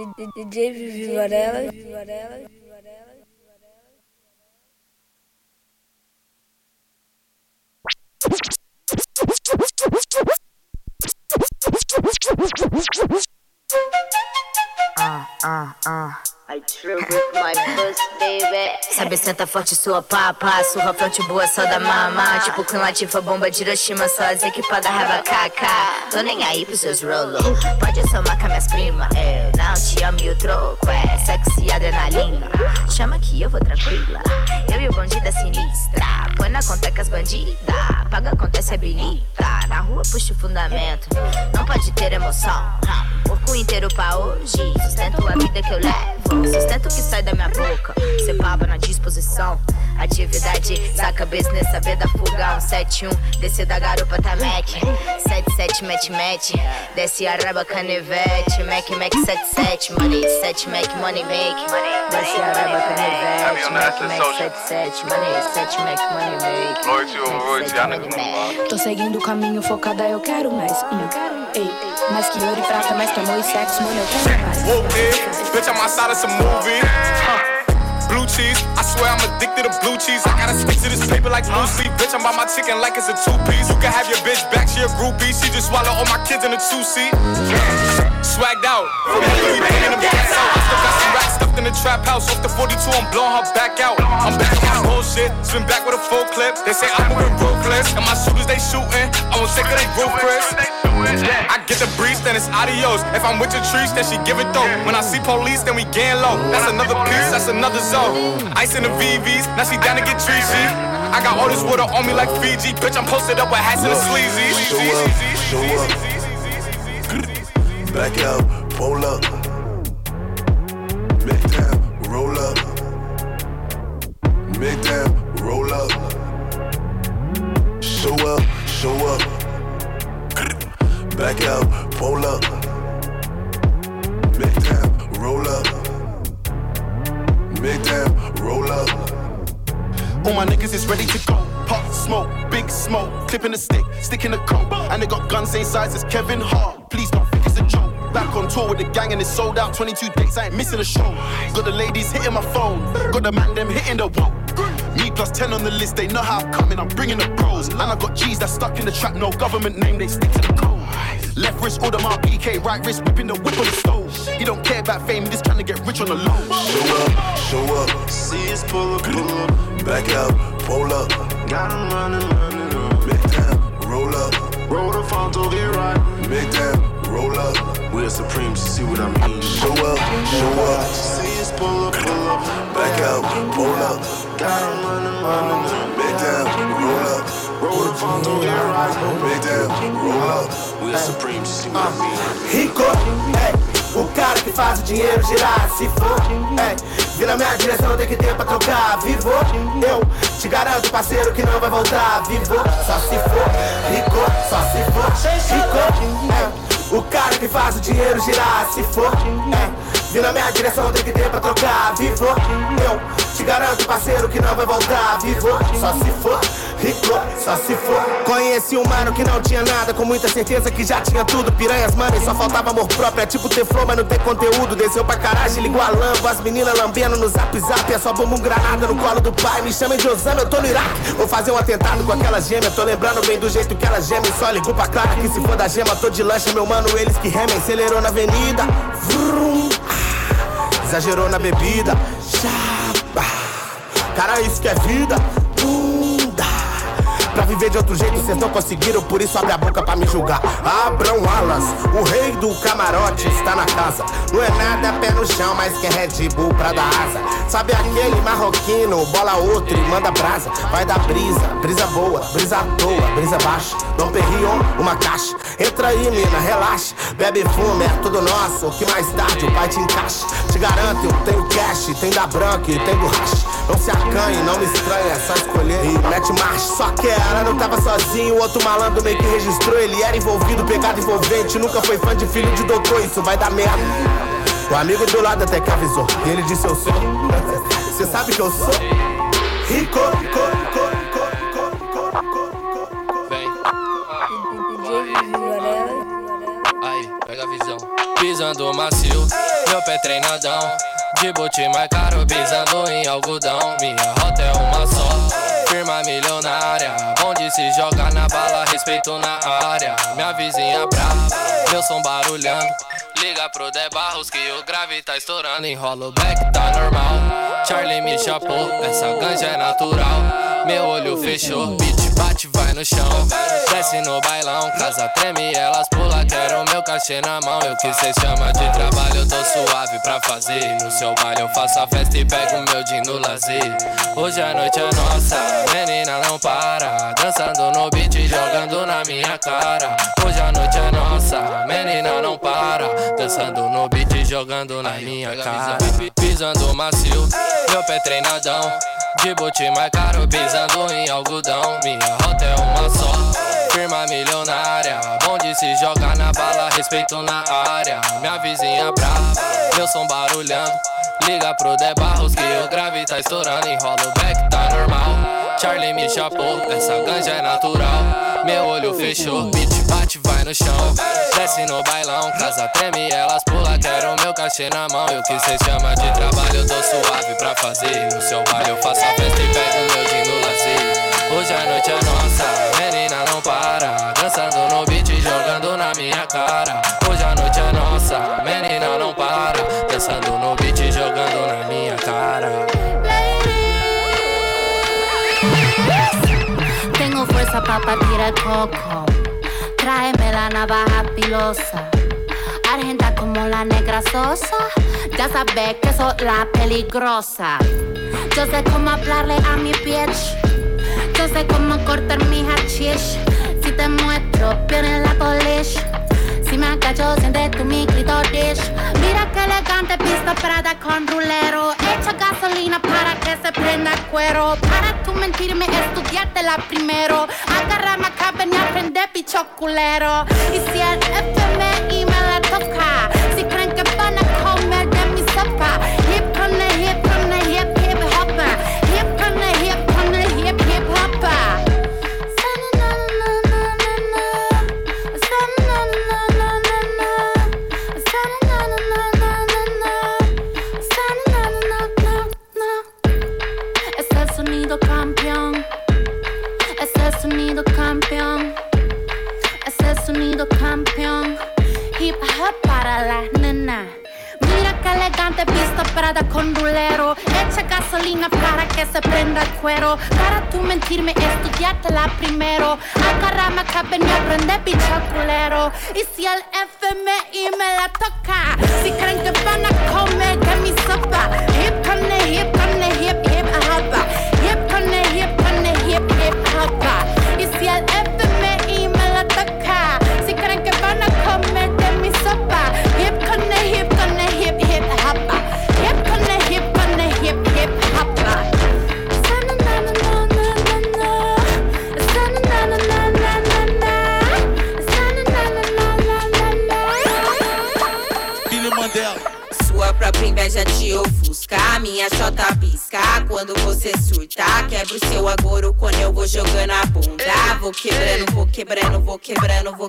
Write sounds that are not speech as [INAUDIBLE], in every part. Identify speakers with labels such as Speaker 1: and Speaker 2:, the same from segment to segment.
Speaker 1: DJ Vivi Varela. Varela.
Speaker 2: Ah, ah, ah.
Speaker 3: I trip
Speaker 2: Sabe, senta forte sua papa, surra fronte boa, só da mama. Tipo com latifa, bomba de Hiroshima, só as equipadas raba caca. Tô nem aí pros seus rolo. Pode somar com minhas primas, eu não te amo e o troco é sexy adrenalina. Chama que eu vou tranquila, eu e o bonde da sinistra. Põe na conta com as bandidas, paga a conta e se habilita. Na rua puxa o fundamento, não pode ter emoção. Corpo inteiro pra hoje, sustento a vida que eu levo. Sustento o que sai da minha boca, cê baba na disposição. Atividade, saca business, saber da fuga. 171, descer da garupa tá Mac. 77, match, match. Desce a raba canivete. Mac, Mac, 77, money, 7, Mac, money, make. Desce a raba canivete. Mac, Mac, 77, money, 7, Mac, money, make.
Speaker 4: Noite, não
Speaker 5: Tô seguindo o caminho focada, eu quero mais. Hum. Ei, mais que ouro e prata, mais que amor e sexo, mano, eu quero mais.
Speaker 4: Bitch, I'm outside of some movie. Blue cheese, I swear I'm addicted to blue cheese. I gotta stick to this paper like Lucy. Bitch, I'm by my chicken like it's a two piece. You can have your bitch back, she a groupie. She just swallow all my kids in a two seat. Swagged out, from Hillary bringing them gas out. I still got in the trap house. Off the 42, I'm blowing her back out. I'm back on bullshit, spin back with a full clip. They say I'm moving ruthless, and my shooters they shooting. I won't take of they Chris. I get the breeze, then it's adios. If I'm with your trees, then she give it though. When I see police, then we gang low. That's another piece, that's another zone. Ice in the VVs, now she down to get treachy. I got all this water on me like Fiji. Bitch, I'm posted up with hats and the sleazy.
Speaker 6: Show up, Back out, pull up. Back out, pull up. Make down, roll up. Make down, roll up.
Speaker 7: All my niggas is ready to go. Pop smoke, big smoke, clipping the stick, sticking the coat. And they got guns same size as Kevin Hart. Please don't think it's a joke. Back on tour with the gang and it's sold out. 22 dates, I ain't missing a show. Got the ladies hitting my phone, got the man them hitting the wall. Me plus 10 on the list, they know how I'm coming, I'm bringing the pros. And I got G's that's stuck in the trap, no government name, they stick to the code. Left wrist, order my PK, right wrist, whipping the whip on the stove. He don't care about fame, he just trying to get rich on the low.
Speaker 6: Show up, show up.
Speaker 7: See us pull up, pull up.
Speaker 6: Back out, pull up.
Speaker 7: Got him running, running up.
Speaker 6: Make down, roll up.
Speaker 7: Roll the front to get right.
Speaker 6: Make down, roll up.
Speaker 7: We're supreme, you see what I mean?
Speaker 6: Show up, show up.
Speaker 7: See us pull up, pull up.
Speaker 6: Back out, pull up.
Speaker 7: Got him running, running up.
Speaker 6: Roll
Speaker 7: the
Speaker 6: down, roll up.
Speaker 7: We're supreme, you see what I mean?
Speaker 8: Rico, é, o cara que faz o dinheiro girar, se for, é, vira minha direção, tem que ter pra trocar, vivo, eu te garanto, parceiro, que não vai voltar, vivo, só se for, Rico, só se for, Rico, é, o cara que faz o dinheiro girar, se for, é, vira minha direção, tem que ter pra trocar, vivo, eu garanto, parceiro, que não vai voltar, vivo, só se for, Rico, só se for. Conheci um mano que não tinha nada, com muita certeza que já tinha tudo. Piranhas, mano, e só faltava amor próprio. É tipo ter flow, mas não ter conteúdo. Desceu pra caragem, ligou a lambo. As meninas lambendo no zap zap. É só bomba um granada no colo do pai. Me chamem de Osama, eu tô no Iraque. Vou fazer um atentado com aquela gêmea. Tô lembrando bem do jeito que ela geme. Só ligou pra Clara que se for da gema, tô de lancha, meu mano. Eles que remem, acelerou na avenida. Vrum, ah, exagerou na bebida. Chapa. Cara, isso que é vida. Pra viver de outro jeito, vocês não conseguiram, por isso abre a boca pra me julgar. Abrão Alas, o rei do camarote está na casa. Não é nada pé no chão, mas que é Red Bull pra dar asa. Sabe aquele marroquino, bola outro e manda brasa. Vai dar brisa, brisa boa, brisa à toa, brisa baixa. Dom Perrion, uma caixa. Entra aí, mina, relaxa. Bebe fume, é tudo nosso. Que mais tarde o pai te encaixa. Te garanto, eu tenho cash, tem da branca e tem do racha. Não se acanhe, não me estranha, é só escolher e mete marcha. Só que ela não tava sozinho, o outro malandro meio que registrou. Ele era envolvido, pecado envolvente. Nunca foi fã de filho de doutor, isso vai dar merda. O amigo do lado até que avisou. E ele disse: Eu sou. Você sabe que eu sou? Rico, Rico, Rico.
Speaker 9: Pisando macio, meu pé treinadão. De bote mais caro, pisando em algodão. Minha rota é uma só, firma milionária. Se jogar na bala, respeito na área. Minha vizinha brava, meu som barulhando. Liga pro De Barros que o grave tá estourando. Enrola o back, tá normal. Charlie me chapou, essa ganja é natural. Meu olho fechou, beat bate, vai no chão. Desce no bailão, casa treme, elas pula. Quero meu cachê na mão. Eu que cê chama de trabalho, eu tô suave pra fazer. No seu baile eu faço a festa e pego meu din no lazer. Hoje a noite é nossa, menina não para. Dançando no beat, jogando na minha cara. Hoje a noite é nossa, menina não para. Dançando no beat, jogando na minha cara. Pisando macio, meu pé treinadão. De bote mais caro, pisando em algodão. Minha rota é uma só, firma milionária. Bom de se jogar na bala, respeito na área. Minha vizinha brava, meu som barulhando. Liga pro De Barros que o grave tá estourando. Enrola o back, tá normal. Charlie me chapou, essa ganja é natural. Fechou, beat bate, vai no chão. Desce no bailão, casa treme, elas pula. Quero meu cachê na mão. Eu que cê chama de trabalho, eu tô suave pra fazer. No seu baile eu faço a festa e pego meu din no lazer. Hoje a noite é nossa, menina não para. Dançando no beat, jogando na minha cara. Hoje a noite é nossa, menina
Speaker 10: Tengo fuerza pa' partir el coco. Tráeme la navaja filosa. Argenta como la negra sosa. Ya sabes que soy la peligrosa. Yo sé cómo hablarle a mi bitch. Yo sé cómo cortar mi hachish. Si te muestro, viene la polish. Me agacho, siente tu mi clitoris. Mira que elegante pista prada con rulero. Echa gasolina para que se prenda el cuero. Para tu mentirme, estudiártela primero. Agárrame acá, ven y aprende picho culero. Y si el
Speaker 11: It's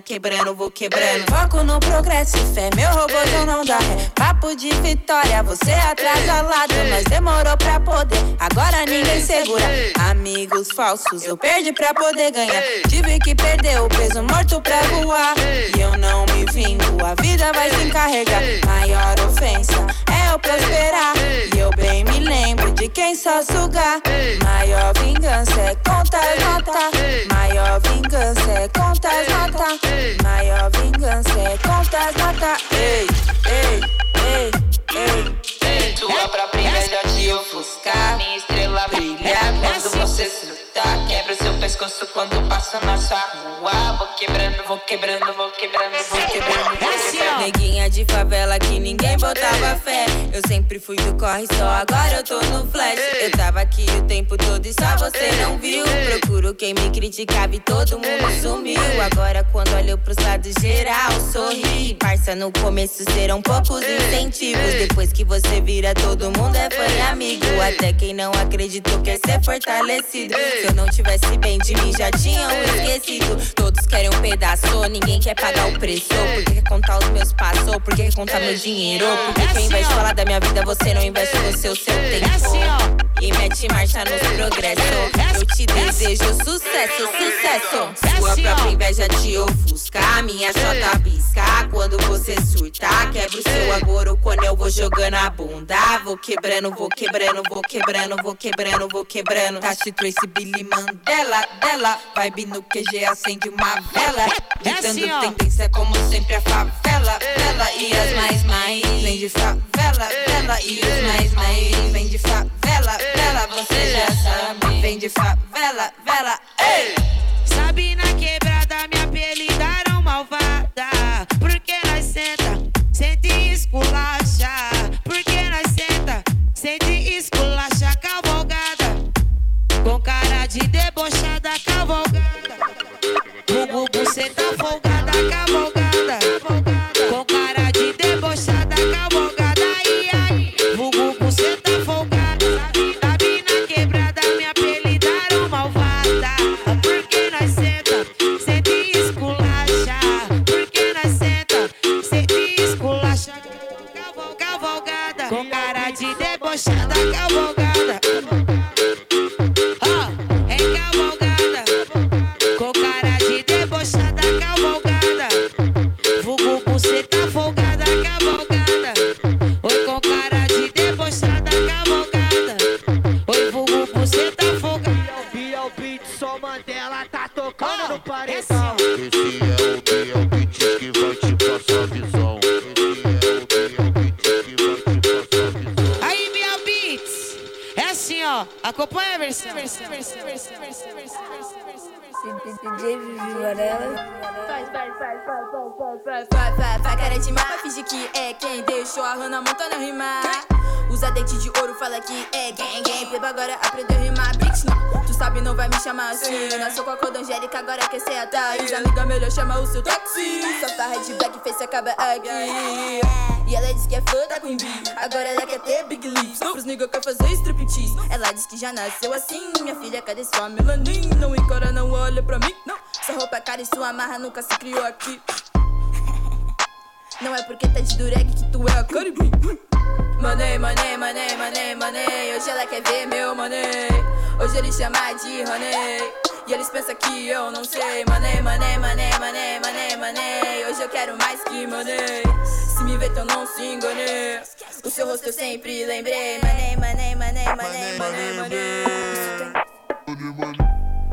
Speaker 11: vou quebrando, vou quebrando. Foco no progresso fé, meu robôzão não dá ré. Papo de vitória, você atrás ao lado, mas demorou pra poder. Agora ninguém segura. Amigos falsos, eu perdi pra poder ganhar. Tive que perder o peso morto pra voar. E eu não me vingo, a vida vai se encarregar. Maior ofensa é prosperar. E eu bem me lembro de quem só sugar. Maior vingança é contas nota. Maior vingança é contas nota. Maior vingança é contas nota. Ei, ei, ei, ei. Tua própria inveja te ofuscar. Minha estrela brilha quando você surtar. Quebra o seu pescoço quando passa na sua rua. Vou quebrando, vou quebrando, vou quebrando, vou quebrando. Vou quebrando. Neguinha de favela que ninguém botava fé. Eu sempre fui do corre só, agora eu tô no flash. Eu tava aqui o tempo todo e só você não viu. Procuro quem me criticava e todo mundo sumiu. Agora quando olho pros lados geral, sorri. Parça, no começo serão poucos incentivos. Depois que você vira, todo mundo é fã e amigo. Até quem não acreditou quer ser fortalecido. Se eu não tivesse bem de mim já tinham esquecido. Todos querem um pedaço, ninguém quer pagar o preço. Porque quer contar os meus passos, porque quer contar meu dinheiro. Porque quem vai falar da minha vida, você não investe no seu, seu tempo. E mete marcha nos progressos. Eu te desejo sucesso, sucesso. Sua própria inveja te ofusca, minha chota pisca. Quando você surtar, quebra o seu agora quando eu vou jogando a bunda. Vou quebrando, vou quebrando, vou quebrando, vou quebrando, vou quebrando. Tashi Trace Billy Mandela, dela. Vibe no QG, acende uma vela. Ditando tendência como sempre a favela, vela. E as mais mais, vem de favela, vela. E os mais mais, vem de favela, vela. Você já sabe, vem de favela, vela. Ei!
Speaker 12: Sabe na quebrada me apelidaram malvada Porque nós senta, sente esculacha Porque nós senta, sente esculacha Cavalgada, com cara de debochada Cavalgada, Gugu, você tá
Speaker 1: David Varela.
Speaker 13: Faz, faz, faz, faz, faz, faz, faz, faz, faz, faz cara de mapa, finge que é quem deixou a Hannah Montana rimar. Usa dente de ouro, fala que é quem, quem. Beba agora aprendeu a rimar, bitch, não. Tu sabe, não vai me chamar assim. Nasceu com a cor da Angélica, agora quer ser a Thaís. Amiga, melhor chama o seu táxi. Farra de black face acaba aqui. E ela diz que é fã da Queen Bee. Agora ela quer ter big lips. Pros nigga quer fazer striptease. Ela diz que já nasceu assim. Minha filha, cadê sua melanin? Não encara, não olha pra mim, não. Sua roupa é cara e sua marra nunca se criou aqui. Não é porque tá de dureg que tu é a Caribe. Money, money, money, money, money. Hoje ela quer ver meu money. Hoje ele chama de honey. E eles pensam que eu não sei. Money, money, money, money, money, money. Hoje eu quero mais que money. Se me ver, eu não se engane. O seu rosto eu sempre lembrei. Money, money, money, money, money, money.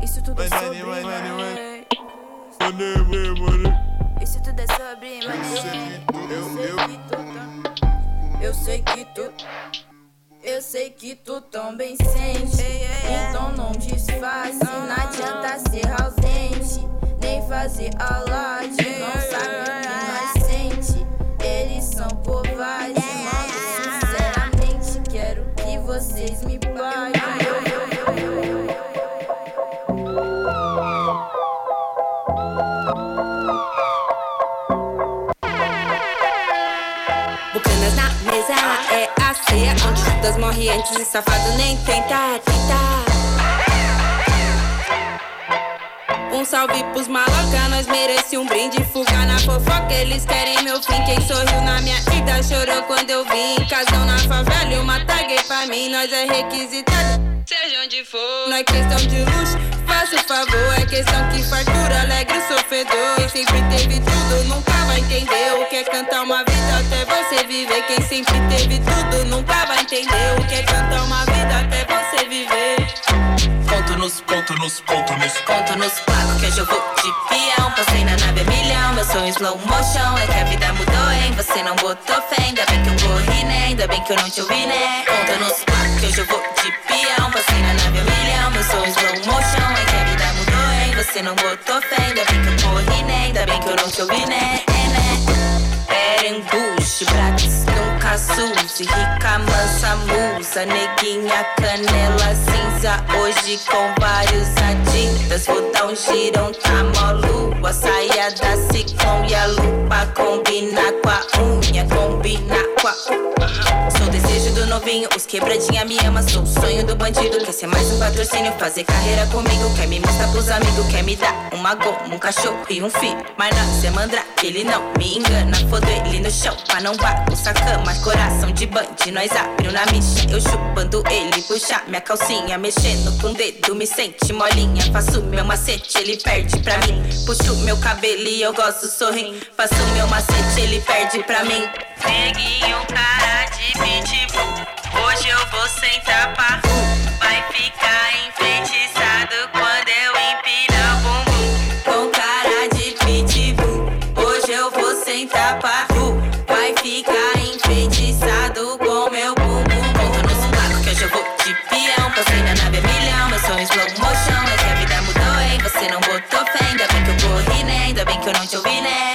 Speaker 13: Isso tudo é sobre money. Isso tudo é sobre money. Eu sei que tu. Eu sei que tu também sente. Então não disfarce. Não adianta ser ausente. Nem fazer alarde. Não sabe
Speaker 11: é a ceia onde Judas morre antes e safado nem tenta, tenta. Um salve pros maloca, nós merece um brinde. Fuga na fofoca, eles querem meu fim. Quem sorriu na minha vida chorou quando eu vim. Casão na favela uma tag pra mim. Nós é requisitado, seja onde for. É questão de luxo, faça o favor. É questão que fartura, alegre o sofredor. Quem sempre teve tudo nunca vai entender o que é cantar uma vida até você viver. Quem sempre teve tudo nunca vai entender o que é cantar uma vida até você viver.
Speaker 14: Ponto nos, ponto nos, ponto nos.
Speaker 11: Conto nos placos que hoje eu vou de peão. Passei na nave milhão, meu sonho slow motion. É que a vida mudou, hein? Você não botou fé, ainda bem que eu corri, né? Ainda bem que eu não te ouvi, né? Conto nos placos que hoje eu vou de peão. Passei na nave milhão, meu sonho slow motion. Você não botou fé, ainda bem que eu corri, né? Ainda bem que eu não te ouvi, né? É, né? Berenguche, Bratis, nunca suse Rica, mansa, musa Neguinha, canela cinza Hoje com vários adidas Vou dar um girão, tá mó lua Saia da ciclone e a lupa Combina com a unha, combina com a do novinho, os quebradinha me ama. Sou o sonho do bandido. Quer ser mais um patrocínio, fazer carreira comigo. Quer me mostrar pros amigos, quer me dar uma goma, um cachorro e um filho. Mas não, cê mandra, ele não me engana. Foda ele no chão, pra não bagunçar cama. Coração de bande, nós abriu na micha. Eu chupando ele, puxar minha calcinha. Mexendo com o dedo, me sente molinha. Faço meu macete, ele perde pra mim. Puxo meu cabelo e eu gosto sorrindo. Faço meu macete, ele perde pra mim. Neguinho, cara de pitbull. Hoje eu vou sentar pra Vai ficar enfeitiçado quando eu empinar o bumbum. Com cara de pitbull. Hoje eu vou sentar pra Vai ficar enfeitiçado com meu bumbum. Conto no sovaco que hoje eu vou de peão. Passei na nave a milhão. Meu sonho slow motion. É que a vida mudou, hein? Você não botou fé. Ainda bem que eu corri, né? Ainda bem que eu não te ouvi, né?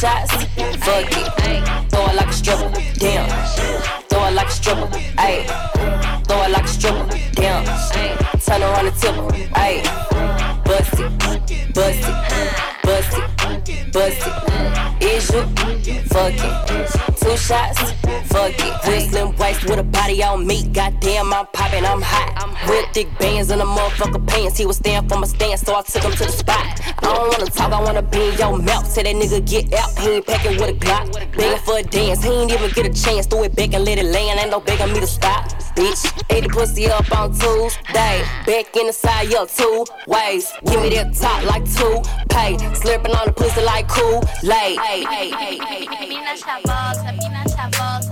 Speaker 15: Shots, fuck it. Thick bands in the motherfucker pants. He was staying for my stance, so I took him to the spot. I don't wanna talk, I wanna be in your mouth. Say that nigga get out, he ain't packing with a Glock. Begging for a dance, he ain't even get a chance. Throw it back and let it land, ain't no begging me to stop. Bitch, ate the pussy up on Tuesday. Back in the side, up two ways. Give me that top like two pay. Slurping on the pussy like cool late.
Speaker 16: Mina chavosa, mina chavosa, mina chavosa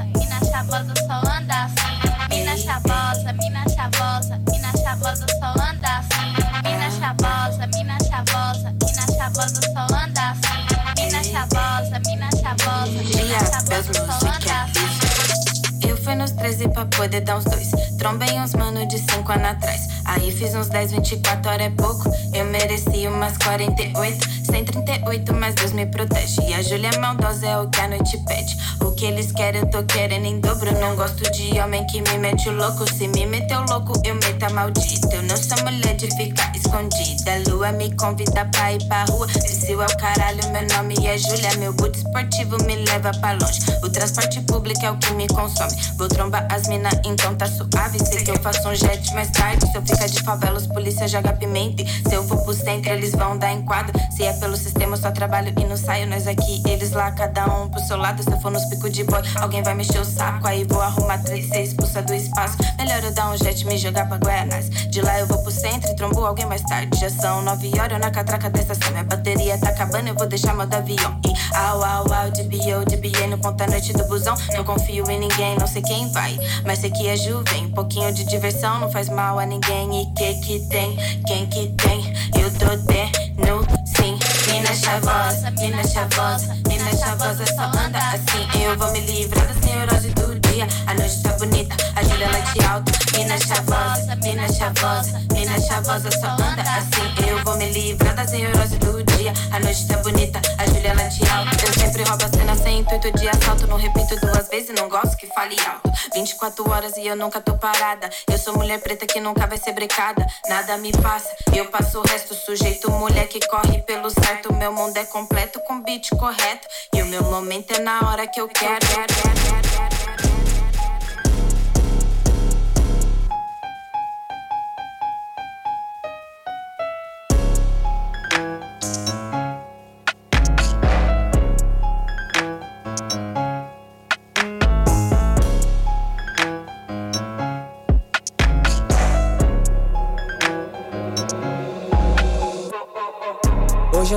Speaker 16: chavosa só anda assim. Mina chavosa, mina chavosa, mina chavosa só anda assim. Mina chavosa, mina chavosa, mina chavosa só anda assim.
Speaker 17: Eu fui nos 13 pra poder dar uns dois. Trombei uns mano de 5 anos atrás. Aí fiz uns 10, 24 horas é pouco. Eu mereci umas 48. 138, mas Deus me protege. E a Júlia é maldosa, é o que a noite pede. O que eles querem, eu tô querendo em dobro. Não gosto de homem que me mete o louco. Se me meteu louco, eu meto a maldita. Eu não sou mulher de ficar escondida. A lua me convida pra ir pra rua. Desceu ao caralho, meu nome é Júlia. Meu boot esportivo me leva pra longe. O transporte público é o que me consome. Vou trombar as mina, então tá suave. Sei que eu faço um jet mais tarde. Se eu ficar de favela, os polícia joga pimenta. Se eu for pro centro, eles vão dar enquadro. Se é pelo sistema, eu só trabalho e não saio. Nós aqui, eles lá, cada um pro seu lado. Se eu for nos picos de boy, alguém vai mexer o saco. Aí vou arrumar três, ser expulsa do espaço. Melhor eu dar um jet, me jogar pra Guianás. De lá eu vou pro centro e trombo alguém mais tarde. Já são nove horas, eu na catraca da estação. Minha bateria tá acabando, eu vou deixar modo avião. E au, au, au, de BO, de BA no ponta noite do busão. Não confio em ninguém, não sei quem vai. Mas sei que é juvem. Um pouquinho de diversão não faz mal a ninguém. E que que tem? Quem que tem? Eu tô tendo sim. Mina chavosa, mina chavosa, mina chavosa só anda assim. Eu vou me livrar da neurose do A noite tá bonita, a Júlia late alto. Mina chavosa, mina chavosa, mina chavosa só anda assim. Eu vou me livrar das neurose do dia. A noite tá bonita, a Júlia late alto. Eu sempre roubo a cena sem intuito de assalto. Não repito duas vezes, não gosto que fale alto. 24 horas e eu nunca tô parada. Eu sou mulher preta que nunca vai ser brecada. Nada me passa, eu passo o resto. Sujeito mulher que corre pelo certo. Meu mundo é completo com beat correto. E o meu momento é na hora que eu quero.
Speaker 5: hoje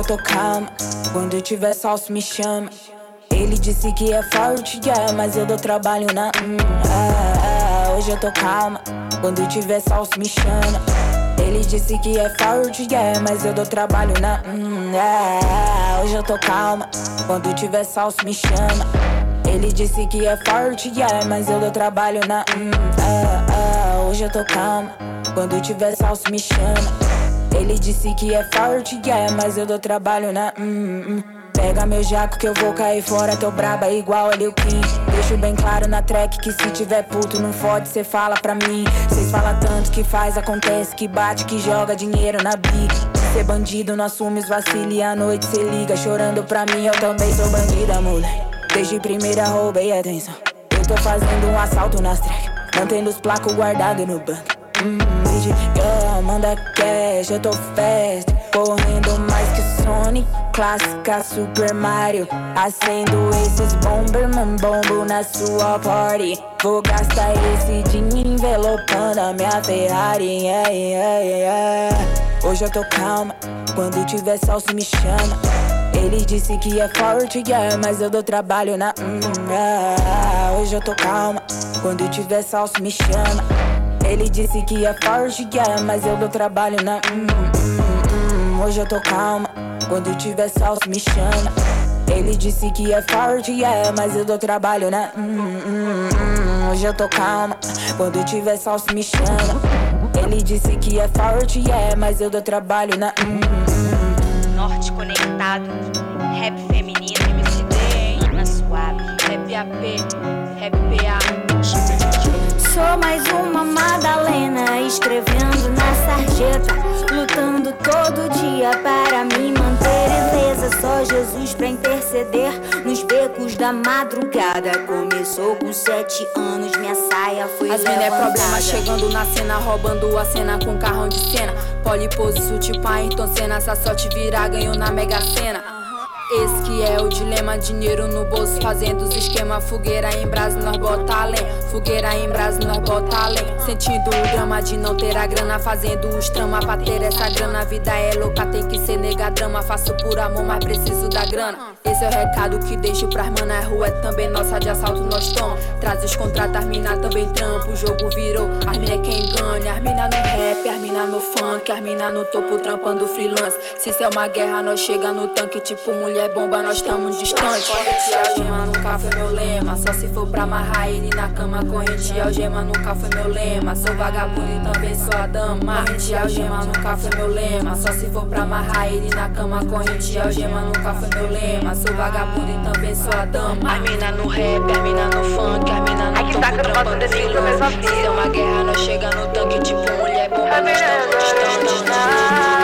Speaker 5: eu tô calma. Quando tiver salso, me chama. Ele disse que é forte, yeah, mas eu dou trabalho na. Hum, ah, hoje eu tô calma. Quando tiver salso, me chama. Ele disse que é forte, yeah, mas eu dou trabalho na. Hum, ah, hoje eu tô calma. Quando tiver salso, me chama. Ele disse que é forte, yeah, mas eu dou trabalho na. Hum, ah, ah, hoje eu tô calma. Quando tiver salso, me chama. Ele disse que é forte, yeah, mas eu dou trabalho na. Hum, hum. Pega meu jaco que eu vou cair fora, tô braba igual a Lil Kim. Deixo bem claro na track que se tiver puto não fode, cê fala pra mim. Cês fala tanto que faz, acontece, que bate, que joga dinheiro na. Se ser bandido, não assume os vacilos e à noite cê liga chorando pra mim, eu também sou bandida, mulher. Desde primeira roubei atenção. Eu tô fazendo um assalto nas tracks, mantendo os placos guardados no banco. Hum, girl, manda cash, eu tô fast, correndo mais que Sonic, clássica Super Mario. Acendo esses Bomberman bombo na sua party. Vou gastar esse dinheiro envelopando a minha Ferrari. Yeah, yeah, yeah. Hoje eu tô calma, quando tiver salso me chama. Ele disse que é forte, yeah, mas eu dou trabalho na. Hum, ah, hoje eu tô calma, quando tiver salso me chama. Ele disse que é forte, yeah, mas eu dou trabalho na. Hum, hum, hum, hoje eu tô calma. Quando tiver salso, me chama. Ele disse que é forte, yeah, mas eu dou trabalho na. Hum, hum, hum, hoje eu tô calma. Quando tiver salso, me chama. Ele disse que é forte, yeah, mas eu dou trabalho na. Hum, hum.
Speaker 18: Norte conectado, rap feminino, MCD? Na suave, rap AP.
Speaker 19: Sou mais uma Madalena escrevendo na sarjeta, lutando todo dia para me manter ilesa. Só Jesus pra interceder nos becos da madrugada. Começou com sete anos, minha saia foi
Speaker 5: As mina é
Speaker 19: levantada.
Speaker 5: problema chegando na cena, roubando a cena com carrão de cena. Polipose, tipo Ayrton Senna, essa sorte virar, ganhou na Mega Sena. Esse que é o dilema, dinheiro no bolso, fazendo os esquema. Fogueira em brasa, nós bota além. Fogueira em brasa, nós bota além. Sentindo o drama de não ter a grana, fazendo os trama pra ter essa grana. A vida é louca, tem que ser nega drama. Faço por amor, mas preciso da grana. Esse é o recado que deixo pras mana. A rua é também nossa de assalto, nós toma. Traz os contratos, as mina também trampo. O jogo virou, as mina é quem ganha. As mina no rap, as mina no funk. As mina no topo trampando freelance. Se isso é uma guerra, nós chega no tanque, tipo mulher bomba, nós estamos distantes. Corrente algema nunca foi meu lema. Só se for pra amarrar ele na cama. Corrente algema nunca foi meu lema. Sou vagabundo e também sou a dama. Corrente algema nunca foi meu lema. Só se for pra amarrar ele na cama. Corrente algema nunca foi meu lema. Sou vagabundo e também sou a dama. As mina no rap, as mina no funk, as mina no topo trampando freelance. Se é uma guerra, nós chega no tanque tipo mulher bomba. Nós estamos distantes.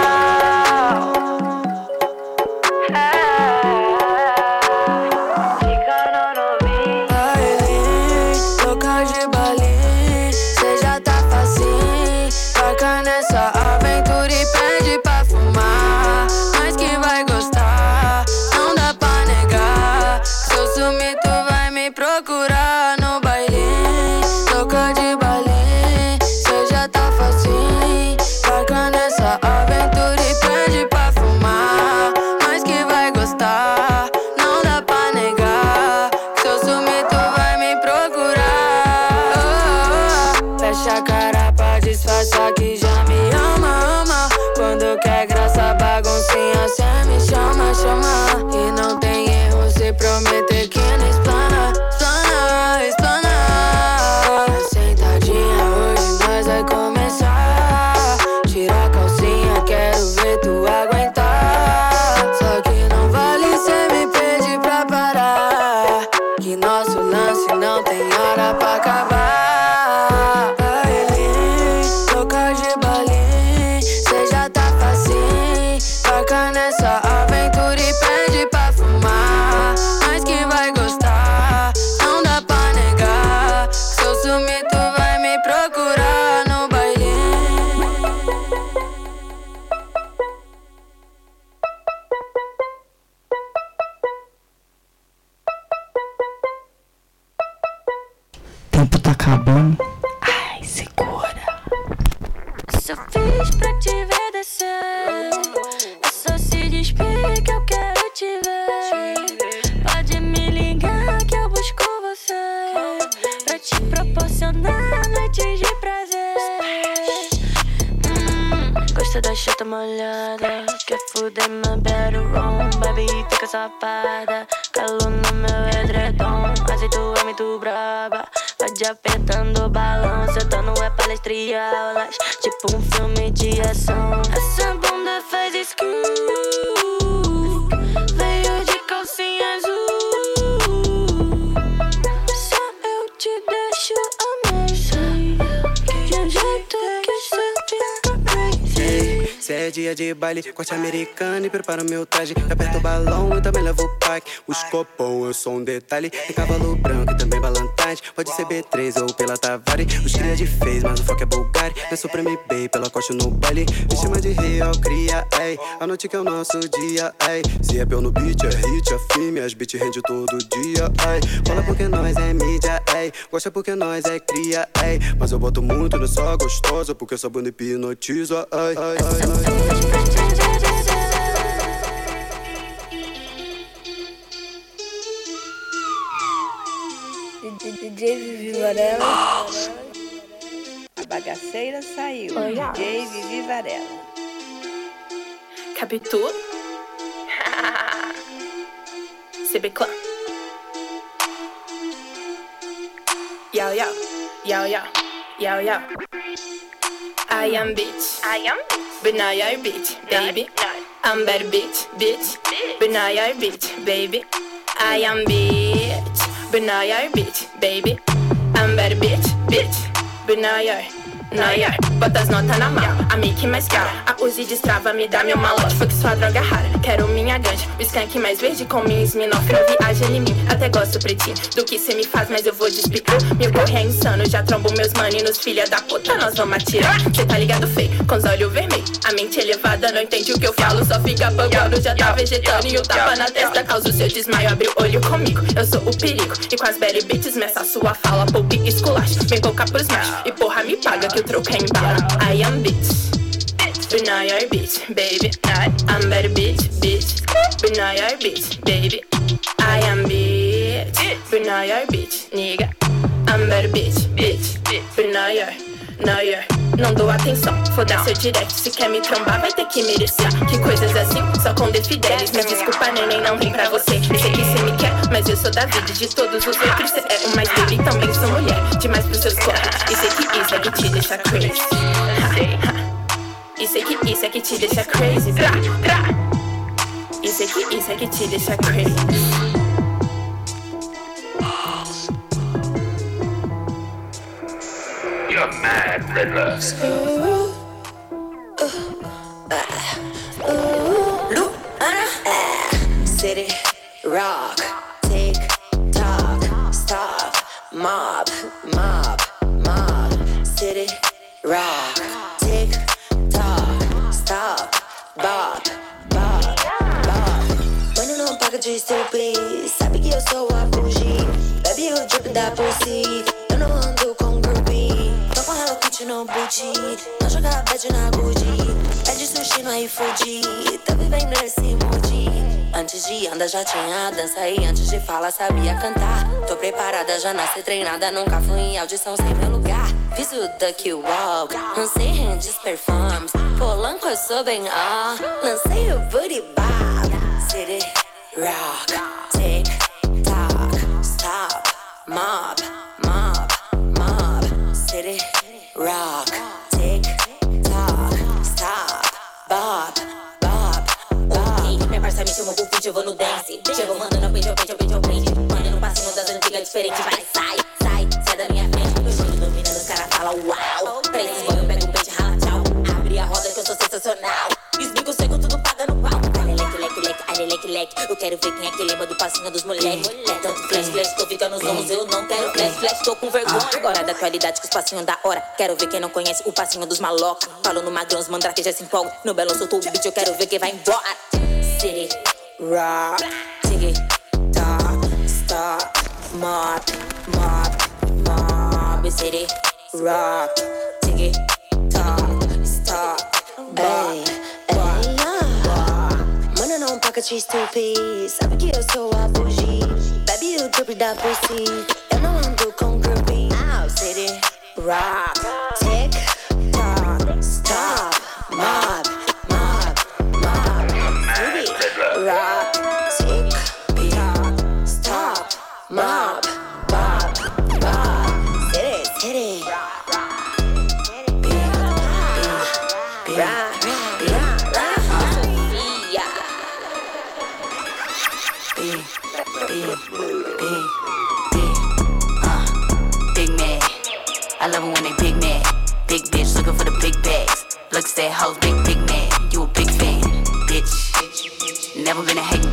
Speaker 20: Chata molhada. Quer fuder meu bedroom, baby, fica safada. Calor no meu edredom, tu é muito braba. Te apertando o balão, sentando é palestra e aulas. Tipo um filme de ação. Essa bunda faz skin.
Speaker 21: Dia de baile, corte americano e preparo meu traje. Aperto o balão e também levo o pack. Os copom, eu sou um detalhe. Tem cavalo branco e também balantade. Pode ser B3 ou pela Tavares. Os cria de fez, mas o foco é Bulgari. Não é Supreme Bay, pela costa no baile. Me chama de real, cria, ei. A noite que é o nosso dia, ei. Se é pelo no beat, é hit, é filme. As beat rende todo dia, ei. Fala porque nós é mídia, ei. Gosta porque nós é cria, ei. Mas eu boto muito, não só gostosa. Porque essa bunda hipnotiza, ei, ei, ei.
Speaker 1: DJ Vivi Varela.
Speaker 18: A bagaceira saiu.
Speaker 20: Oi,
Speaker 18: DJ Vivi Varela.
Speaker 20: Capitu? [LAUGHS] CB Clan. Yo, yo, yo, yo, yo, yo. I am bitch. I am bitch. You're bitch, baby. I'm bad bitch, bitch. You're bitch, baby. I am bitch. You're bitch, baby. I'm bad bitch, bitch. But Now you're. Bota as notas na mala, a make mais cara. A Uzi destrava, me dá meu malote. Foi que sua droga rara, quero minha ganja. O skunk mais verde com minha. Não viaja em mim, até gosto pretinho. Do que cê me faz, mas eu vou te explicar. Meu corre é insano, já trombo meus maninhos, filha da puta, nós vamos atirar. Cê tá ligado, feio, com os olhos vermelhos. A mente elevada, não entende o que eu falo, só fica bugando. Já tá vegetando e o tapa na testa causa o seu desmaio. Abre o olho comigo, eu sou o perigo. E com as belly bitches, meça sua fala, poupe esculacho. Vem colocar pros machos, e porra, me paga que o troco é em bala. I am bitch. But now you're bitch, baby. I'm better bitch, bitch. But now you're bitch, baby. I am bitch. But now you're bitch, nigga. I'm better bitch, bitch. But now you're. Não dou atenção, foda seu direct. Se quer me trombar, vai ter que merecer. Que coisas assim, só com defidelis. Me desculpa, neném, não vim pra você. Sei que cê me quer, mas eu sou da vida. De todos os outros, cê é o mais baby. Também sou mulher, demais pros seus corres. E sei que isso é que te deixa crazy. E sei que isso é que te deixa crazy. E sei que isso é que te deixa crazy.
Speaker 22: You're mad, Riddler.
Speaker 23: City, rock, tick, tock, stop, mob, mob, mob. City, rock, tick, tock, stop, bob, bob, bob. Não paga de stupid, no booty, não joga bad na Gucci. Pede sushi no iFood, tô vivendo esse mood. Antes de andar já tinha dança e antes de falar sabia cantar. Tô preparada, já nasci treinada, nunca fui em audição sem meu lugar. Fiz o duck walk, lancei hands performs. Polanco eu sou bem ó, lancei o booty bob. City, rock, tick, tock, stop, mob, rock, tick, tock, stop, bob, bob, bob.
Speaker 24: Minha parça me chamou pro feat, eu vou no dance. Chegou mandando a pente, eu pente, eu pente, eu pente. Mandando um passinho das antigas diferente. Vai, ai, leque, leque. Eu quero ver quem é que lembra do passinho dos moleques. Tanto flash, flash, tô ficando zonzo. Eu não quero flash, flash, tô com vergonha. Agora da atualidade com os passinhos da hora. Quero ver quem não conhece o passinho dos maloca. Falo no magrão, os mandrake já se empolga. No belo soltou o beat, eu quero ver quem vai embora. City,
Speaker 23: rock, tick, tock, stop, mob, mob, mob. City, rock, tick, tock, stop, bob. tree two piece. Sabe que I'm a bougie. Bebe o triplo da Prissy. Eu não ando com groupie. Out city, rock, tick, tock, stop, mob, mob, mob. Ruby, rock, tick, tock, stop, mob, mob, mob. City, city, rock. That hoes, big, big man. You a big fan, bitch. Never been a hating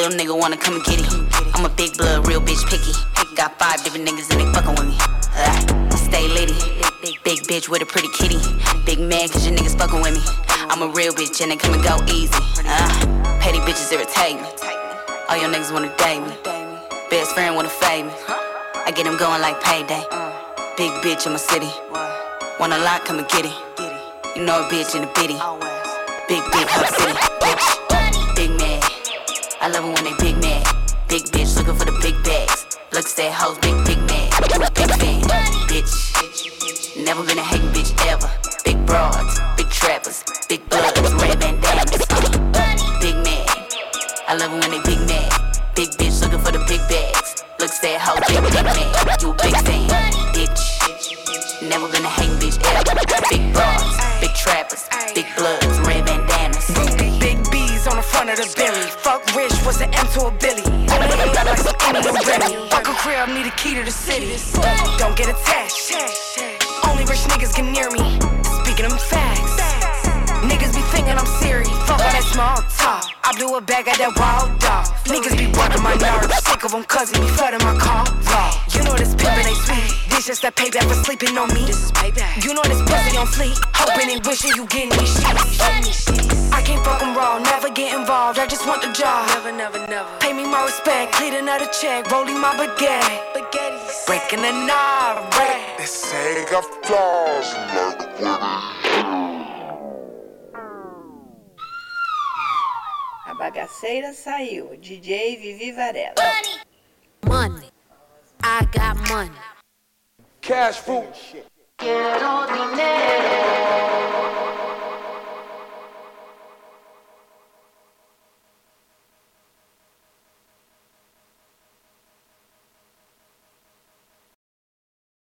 Speaker 23: Little nigga wanna come and get it. I'm a big blood, real bitch picky. Got five different niggas and they fucking with me. Uh, stay litty. Big, bitch with a pretty kitty. Big man, cause your niggas fucking with me. I'm a real bitch and they come and go easy. Uh, petty bitches irritate me. All your niggas wanna date me. Best friend wanna fade me. I get them going like payday. Big bitch in my city. Want a lot, come and get it. You know a bitch in the bitty. Big, big hub city. I love it when they big man. Big bitch looking for the big bags. Looks that hoes, big, big a big fan, bitch. Never been a hating bitch ever. Big broads, big trappers, big bloods, red bandanas. Big man. I love it when they big man. Big bitch looking for the big bags. Looks that hoes, big, big man. You a big fan, bitch. Never been a hating bitch ever. Big broads, big trappers, big bloods,
Speaker 25: of the Bentley. Fuck Rich, was an M to a Billy. On the head like Remy. Fuck a crib, need a key to the city. Don't get attached. Only rich niggas get near me. Speaking them facts. Niggas be thinking I'm serious. Fuck all that small talk. I blew a bag at that wild dog. Niggas be working my nerves. Sick of them cause he be flooding my car. You know this pimpin' ain't sweet. This just that payback for sleeping on me. This is payback. You know this pussy on fleek. Hoping and wishing you getting these sheets. I can't fuck 'em raw, never get involved. I just want the job. Never, never, never. Pay me my respect, clean another check, rolling my baguette. Spaghettis. Breaking the knob, break.
Speaker 22: Esse aí got flaws like
Speaker 1: A bagaceira saiu. DJ Vivi Varela.
Speaker 10: Money. I got money.
Speaker 6: Cash fruit.
Speaker 10: Quiero dinero.